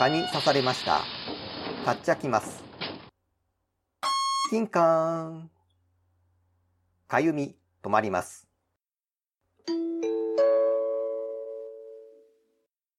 蚊に刺されました。買っちゃきます。キンカーン。かゆみ止まります。